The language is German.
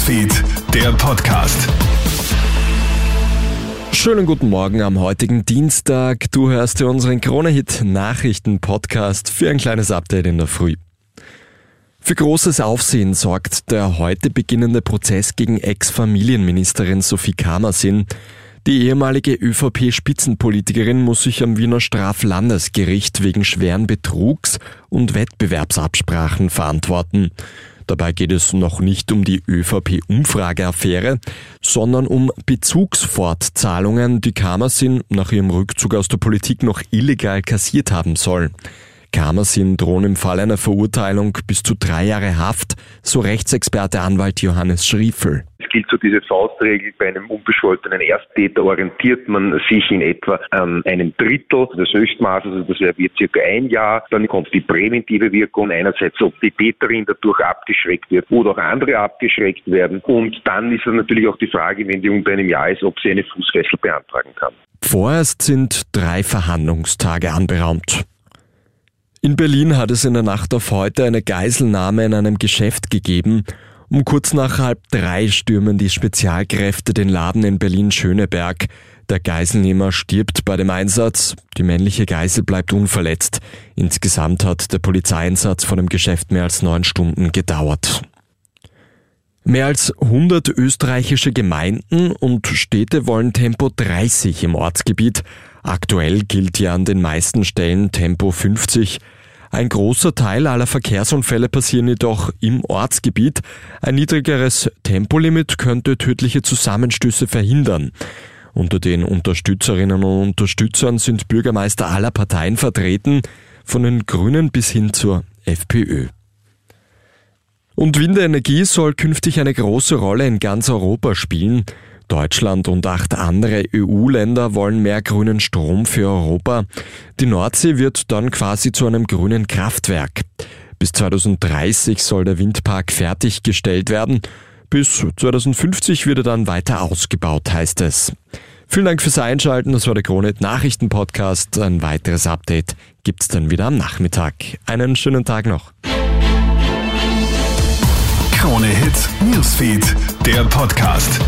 Newsfeed, der Podcast. Schönen guten Morgen am heutigen Dienstag. Du hörst dir unseren Krone-Hit Nachrichten-Podcast für ein kleines Update in der Früh. Für großes Aufsehen sorgt der heute beginnende Prozess gegen Ex-Familienministerin Sophie Kamersin. Die ehemalige ÖVP-Spitzenpolitikerin muss sich am Wiener Straflandesgericht wegen schweren Betrugs und Wettbewerbsabsprachen verantworten. Dabei geht es noch nicht um die ÖVP-Umfrageaffäre, sondern um Bezugsfortzahlungen, die Kamersin nach ihrem Rückzug aus der Politik noch illegal kassiert haben soll. Kamersin drohen im Fall einer Verurteilung bis zu drei Jahre Haft, so Rechtsexperte Anwalt Johannes Schriefel gilt so diese Faustregel, bei einem unbescholtenen Ersttäter orientiert man sich in etwa an einem Drittel des Höchstmaßes, also das wäre circa ein Jahr. Dann kommt die präventive Wirkung, einerseits ob die Täterin dadurch abgeschreckt wird oder auch andere abgeschreckt werden. Und dann ist dann natürlich auch die Frage, wenn die unter einem Jahr ist, ob sie eine Fußfessel beantragen kann. Vorerst sind drei Verhandlungstage anberaumt. In Berlin hat es in der Nacht auf heute eine Geiselnahme in einem Geschäft gegeben. Um kurz nach halb drei stürmen die Spezialkräfte den Laden in Berlin-Schöneberg. Der Geiselnehmer stirbt bei dem Einsatz, die männliche Geisel bleibt unverletzt. Insgesamt hat der Polizeieinsatz von dem Geschäft mehr als neun Stunden gedauert. Mehr als 100 österreichische Gemeinden und Städte wollen Tempo 30 im Ortsgebiet. Aktuell gilt ja an den meisten Stellen Tempo 50. Ein großer Teil aller Verkehrsunfälle passieren jedoch im Ortsgebiet. Ein niedrigeres Tempolimit könnte tödliche Zusammenstöße verhindern. Unter den Unterstützerinnen und Unterstützern sind Bürgermeister aller Parteien vertreten, von den Grünen bis hin zur FPÖ. Und Windenergie soll künftig eine große Rolle in ganz Europa spielen. Deutschland und acht andere EU-Länder wollen mehr grünen Strom für Europa. Die Nordsee wird dann quasi zu einem grünen Kraftwerk. Bis 2030 soll der Windpark fertiggestellt werden. Bis 2050 wird er dann weiter ausgebaut, heißt es. Vielen Dank fürs Einschalten. Das war der Krone Nachrichten Podcast. Ein weiteres Update gibt's dann wieder am Nachmittag. Einen schönen Tag noch. Krone Hits, Newsfeed, der Podcast.